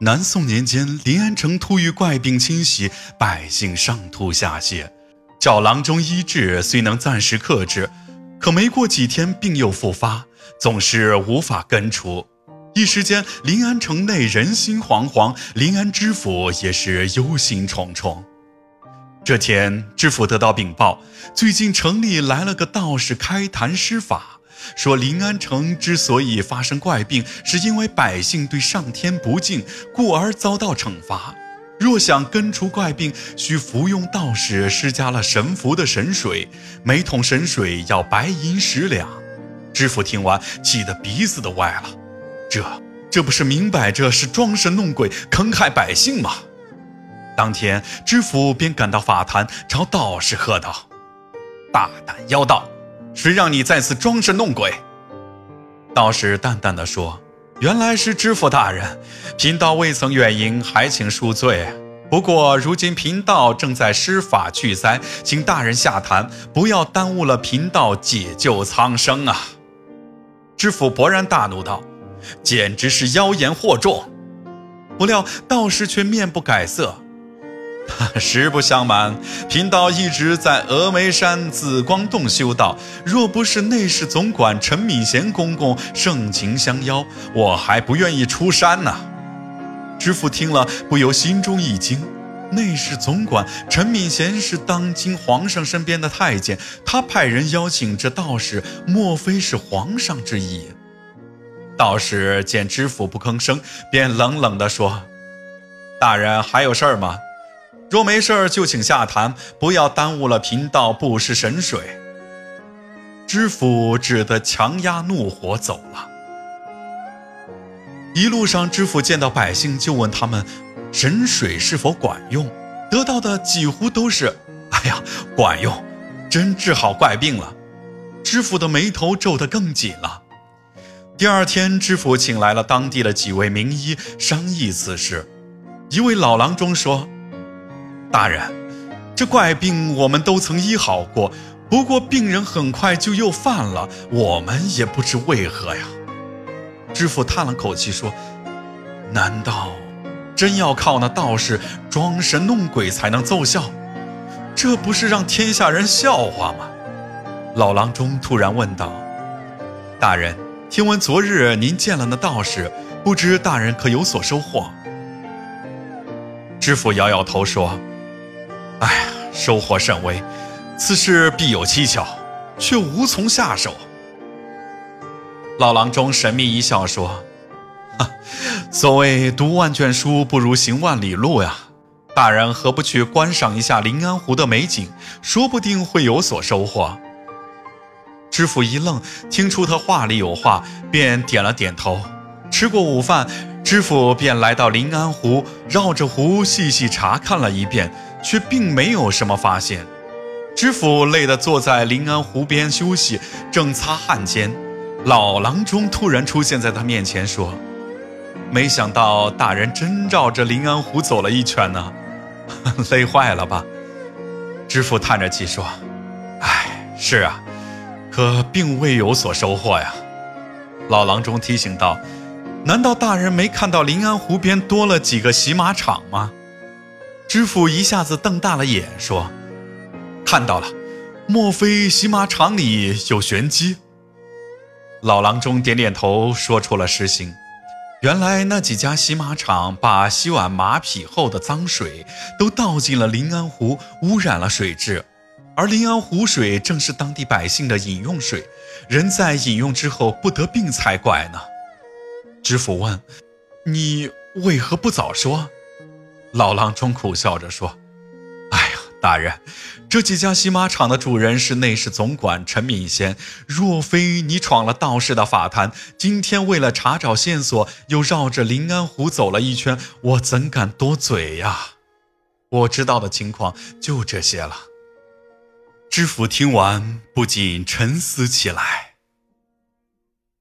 南宋年间，临安城突遇怪病侵袭，百姓上吐下泻。叫郎中医治，虽能暂时克制，可没过几天病又复发，总是无法根除。一时间，临安城内人心惶惶，临安知府也是忧心忡忡。这天，知府得到禀报，最近城里来了个道士开坛施法。说临安城之所以发生怪病，是因为百姓对上天不敬，故而遭到惩罚。若想根除怪病，需服用道士施加了神符的神水，每桶神水要白银十两。知府听完，气得鼻子都歪了。这这不是明摆着是装神弄鬼，坑害百姓吗？当天，知府便赶到法坛，朝道士喝道：“大胆妖道！”谁让你在此装神弄鬼？道士淡淡的说：“原来是知府大人，贫道未曾远迎，还请恕罪。不过如今贫道正在施法去灾，请大人下坛，不要耽误了贫道解救苍生啊！”知府勃然大怒道：“简直是妖言惑众！”不料道士却面不改色。实不相瞒，贫道一直在峨眉山紫光洞修道。若不是内侍总管陈敏贤公公盛情相邀，我还不愿意出山呢。知府听了，不由心中一惊。内侍总管陈敏贤是当今皇上身边的太监，他派人邀请这道士，莫非是皇上之意？道士见知府不吭声，便冷冷地说：“大人还有事儿吗？”若没事儿，就请下坛，不要耽误了贫道布施神水。知府只得强压怒火走了。一路上，知府见到百姓，就问他们神水是否管用，得到的几乎都是“哎呀，管用，真治好怪病了。”知府的眉头皱得更紧了。第二天，知府请来了当地的几位名医商议此事。一位老郎中说。大人，这怪病我们都曾医好过，不过病人很快就又犯了，我们也不知为何呀。知府叹了口气说：“难道真要靠那道士装神弄鬼才能奏效？这不是让天下人笑话吗？”老郎中突然问道：“大人，听闻昨日您见了那道士，不知大人可有所收获？”知府摇摇头说。哎呀，收获甚微，此事必有蹊跷，却无从下手。老郎中神秘一笑说：“哈，所谓读万卷书不如行万里路呀。大人何不去观赏一下临安湖的美景，说不定会有所收获。”知府一愣，听出他话里有话，便点了点头。吃过午饭，知府便来到临安湖，绕着湖细细查看了一遍。却并没有什么发现，知府累得坐在临安湖边休息，正擦汗间，老郎中突然出现在他面前，说：“没想到大人真绕着临安湖走了一圈呢，累坏了吧？”知府叹着气说：“唉，是啊，可并未有所收获呀。”老郎中提醒道：“难道大人没看到临安湖边多了几个洗马场吗？”知府一下子瞪大了眼，说：“看到了，莫非洗马场里有玄机？”老郎中点点头，说出了实情。原来那几家洗马场把洗完马匹后的脏水都倒进了临安湖，污染了水质。而临安湖水正是当地百姓的饮用水，人在饮用之后不得病才怪呢。知府问：“你为何不早说？”老郎中苦笑着说：“哎呀，大人，这几家洗马场的主人是内侍总管陈敏贤。若非你闯了道士的法坛，今天为了查找线索，又绕着临安湖走了一圈，我怎敢多嘴呀？我知道的情况就这些了。”知府听完，不禁沉思起来。